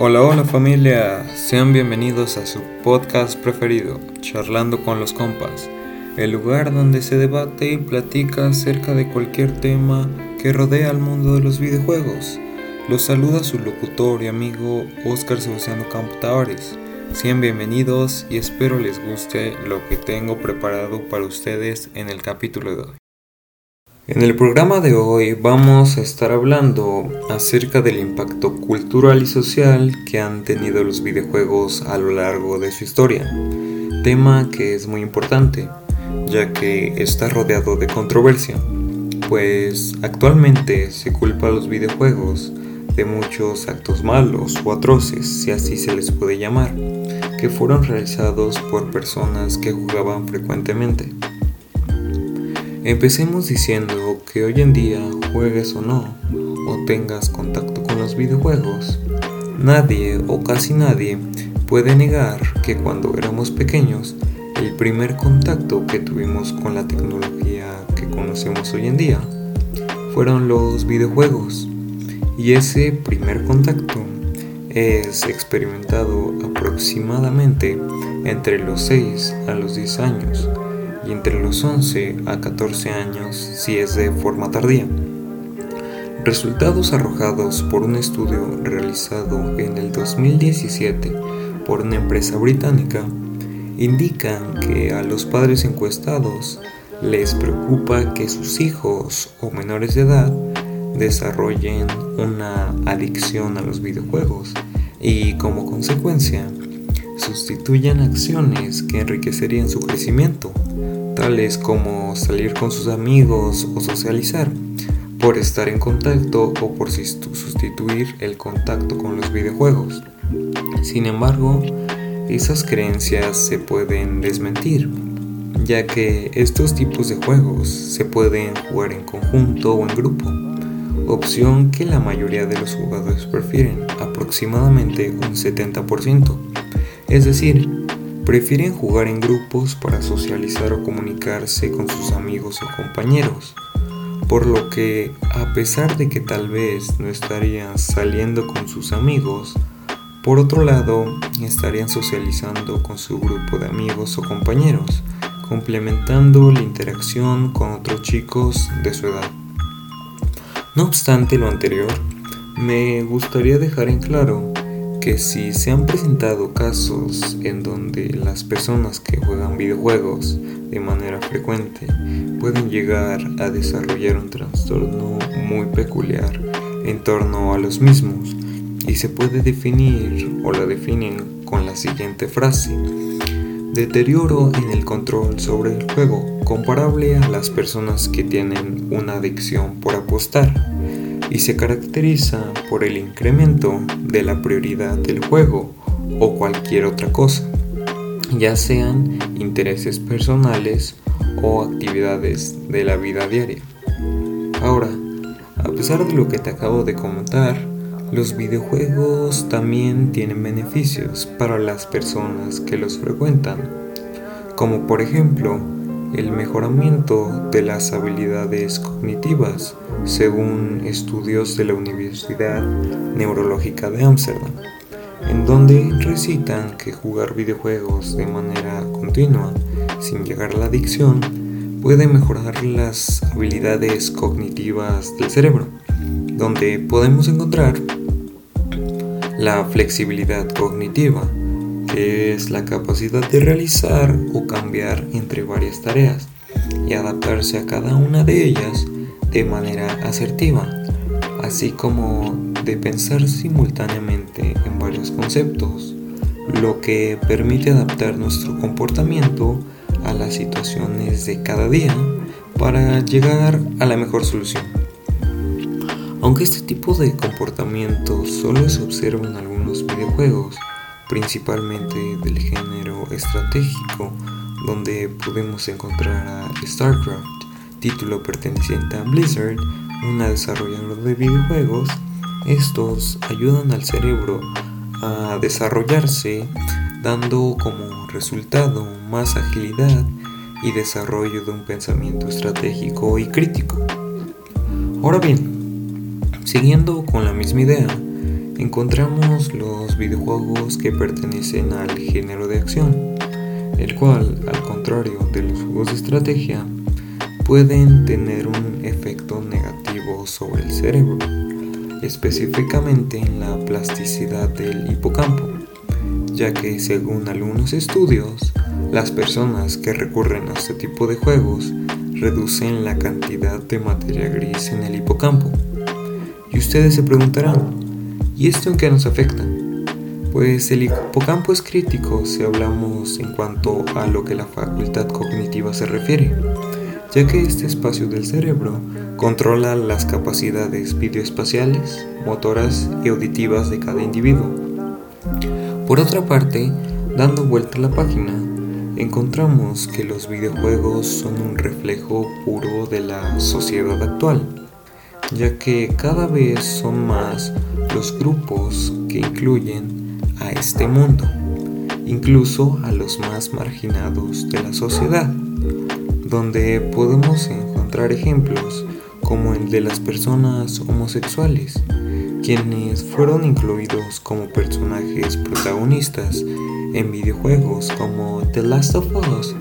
Hola, hola familia, sean bienvenidos a su podcast preferido, Charlando con los Compas, el lugar donde se debate y platica acerca de cualquier tema que rodea al mundo de los videojuegos. Los saluda su locutor y amigo Oscar Sebastiano Campo Sean bienvenidos y espero les guste lo que tengo preparado para ustedes en el capítulo de hoy. En el programa de hoy vamos a estar hablando acerca del impacto cultural y social que han tenido los videojuegos a lo largo de su historia, tema que es muy importante, ya que está rodeado de controversia, pues actualmente se culpa a los videojuegos de muchos actos malos o atroces, si así se les puede llamar, que fueron realizados por personas que jugaban frecuentemente. Empecemos diciendo que hoy en día, juegues o no, o tengas contacto con los videojuegos, nadie o casi nadie puede negar que cuando éramos pequeños, el primer contacto que tuvimos con la tecnología que conocemos hoy en día fueron los videojuegos. Y ese primer contacto es experimentado aproximadamente entre los 6 a los 10 años y entre los 11 a 14 años si es de forma tardía. Resultados arrojados por un estudio realizado en el 2017 por una empresa británica indican que a los padres encuestados les preocupa que sus hijos o menores de edad desarrollen una adicción a los videojuegos y como consecuencia sustituyan acciones que enriquecerían su crecimiento tales como salir con sus amigos o socializar, por estar en contacto o por sustituir el contacto con los videojuegos. Sin embargo, esas creencias se pueden desmentir, ya que estos tipos de juegos se pueden jugar en conjunto o en grupo, opción que la mayoría de los jugadores prefieren, aproximadamente un 70%. Es decir, prefieren jugar en grupos para socializar o comunicarse con sus amigos o compañeros, por lo que a pesar de que tal vez no estarían saliendo con sus amigos, por otro lado estarían socializando con su grupo de amigos o compañeros, complementando la interacción con otros chicos de su edad. No obstante lo anterior, me gustaría dejar en claro que si se han presentado casos en donde las personas que juegan videojuegos de manera frecuente pueden llegar a desarrollar un trastorno muy peculiar en torno a los mismos y se puede definir o la definen con la siguiente frase deterioro en el control sobre el juego comparable a las personas que tienen una adicción por apostar y se caracteriza por el incremento de la prioridad del juego o cualquier otra cosa, ya sean intereses personales o actividades de la vida diaria. Ahora, a pesar de lo que te acabo de comentar, los videojuegos también tienen beneficios para las personas que los frecuentan, como por ejemplo el mejoramiento de las habilidades cognitivas, según estudios de la Universidad Neurológica de Ámsterdam, en donde recitan que jugar videojuegos de manera continua, sin llegar a la adicción, puede mejorar las habilidades cognitivas del cerebro, donde podemos encontrar la flexibilidad cognitiva, que es la capacidad de realizar o cambiar entre varias tareas y adaptarse a cada una de ellas de manera asertiva, así como de pensar simultáneamente en varios conceptos, lo que permite adaptar nuestro comportamiento a las situaciones de cada día para llegar a la mejor solución. Aunque este tipo de comportamiento solo se observa en algunos videojuegos, principalmente del género estratégico, donde podemos encontrar a StarCraft, título perteneciente a Blizzard, una desarrolladora de videojuegos. Estos ayudan al cerebro a desarrollarse, dando como resultado más agilidad y desarrollo de un pensamiento estratégico y crítico. Ahora bien, siguiendo con la misma idea, encontramos los videojuegos que pertenecen al género de acción, el cual, al contrario de los juegos de estrategia, pueden tener un efecto negativo sobre el cerebro, específicamente en la plasticidad del hipocampo, ya que según algunos estudios, las personas que recurren a este tipo de juegos reducen la cantidad de materia gris en el hipocampo. Y ustedes se preguntarán, ¿y esto en qué nos afecta? Pues el hipocampo es crítico si hablamos en cuanto a lo que la facultad cognitiva se refiere ya que este espacio del cerebro controla las capacidades videoespaciales, motoras y auditivas de cada individuo. Por otra parte, dando vuelta a la página, encontramos que los videojuegos son un reflejo puro de la sociedad actual, ya que cada vez son más los grupos que incluyen a este mundo, incluso a los más marginados de la sociedad donde podemos encontrar ejemplos como el de las personas homosexuales, quienes fueron incluidos como personajes protagonistas en videojuegos como The Last of Us,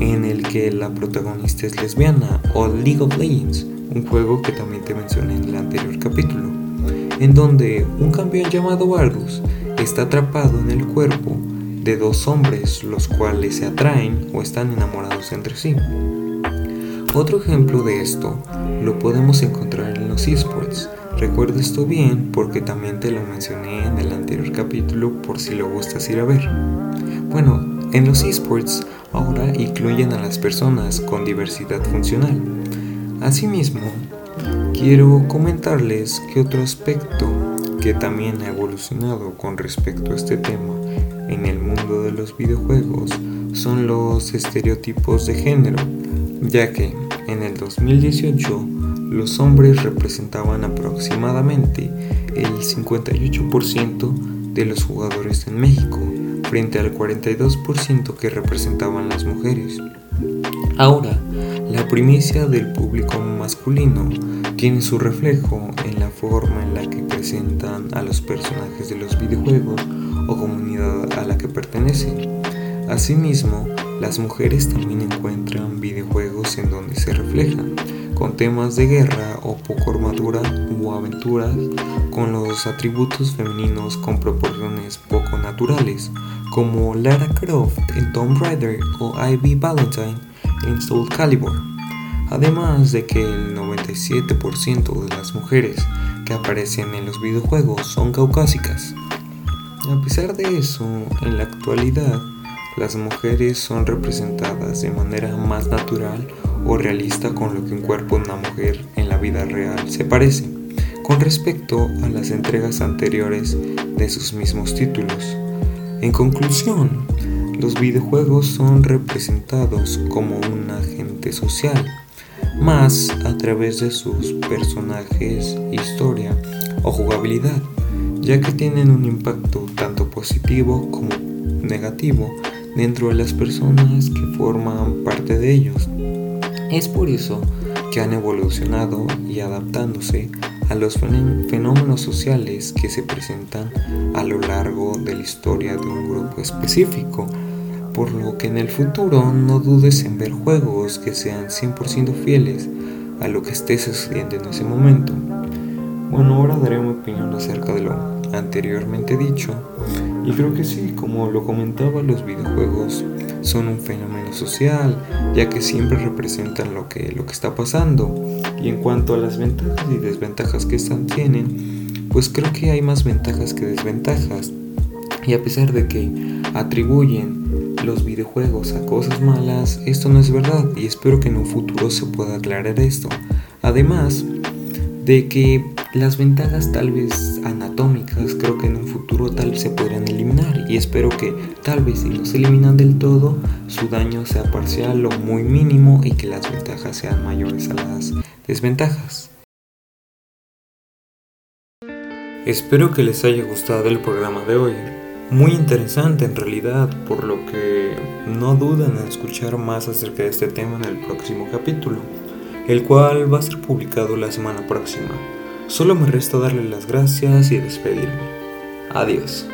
en el que la protagonista es lesbiana, o League of Legends, un juego que también te mencioné en el anterior capítulo, en donde un campeón llamado Varus está atrapado en el cuerpo de dos hombres los cuales se atraen o están enamorados entre sí. Otro ejemplo de esto lo podemos encontrar en los esports. Recuerda esto bien porque también te lo mencioné en el anterior capítulo por si lo gustas ir a ver. Bueno, en los esports ahora incluyen a las personas con diversidad funcional. Asimismo, quiero comentarles que otro aspecto que también ha evolucionado con respecto a este tema en el mundo de los videojuegos son los estereotipos de género, ya que en el 2018 los hombres representaban aproximadamente el 58% de los jugadores en México, frente al 42% que representaban las mujeres. Ahora, la primicia del público masculino tiene su reflejo en la forma en la que presentan a los personajes de los videojuegos o comunidad a la que pertenecen. Asimismo, las mujeres también encuentran videojuegos en donde se reflejan, con temas de guerra o poco armadura o aventuras, con los atributos femeninos con proporciones poco naturales, como Lara Croft en Tomb Raider o Ivy Valentine en Soul Calibur. Además de que el 97% de las mujeres que aparecen en los videojuegos son caucásicas. A pesar de eso, en la actualidad, las mujeres son representadas de manera más natural o realista con lo que un cuerpo de una mujer en la vida real se parece, con respecto a las entregas anteriores de sus mismos títulos. En conclusión, los videojuegos son representados como un agente social, más a través de sus personajes, historia o jugabilidad ya que tienen un impacto tanto positivo como negativo dentro de las personas que forman parte de ellos. Es por eso que han evolucionado y adaptándose a los fenómenos sociales que se presentan a lo largo de la historia de un grupo específico, por lo que en el futuro no dudes en ver juegos que sean 100% fieles a lo que esté sucediendo en ese momento. Bueno, ahora daré mi opinión acerca de lo anteriormente dicho. Y creo que sí, como lo comentaba, los videojuegos son un fenómeno social, ya que siempre representan lo que, lo que está pasando. Y en cuanto a las ventajas y desventajas que están tienen, pues creo que hay más ventajas que desventajas. Y a pesar de que atribuyen los videojuegos a cosas malas, esto no es verdad y espero que en un futuro se pueda aclarar esto. Además de que las ventajas tal vez anatómicas creo que en un futuro tal se podrían eliminar y espero que tal vez si no se eliminan del todo su daño sea parcial o muy mínimo y que las ventajas sean mayores a las desventajas. Espero que les haya gustado el programa de hoy. Muy interesante en realidad, por lo que no duden en escuchar más acerca de este tema en el próximo capítulo, el cual va a ser publicado la semana próxima. Solo me resta darle las gracias y despedirme. Adiós.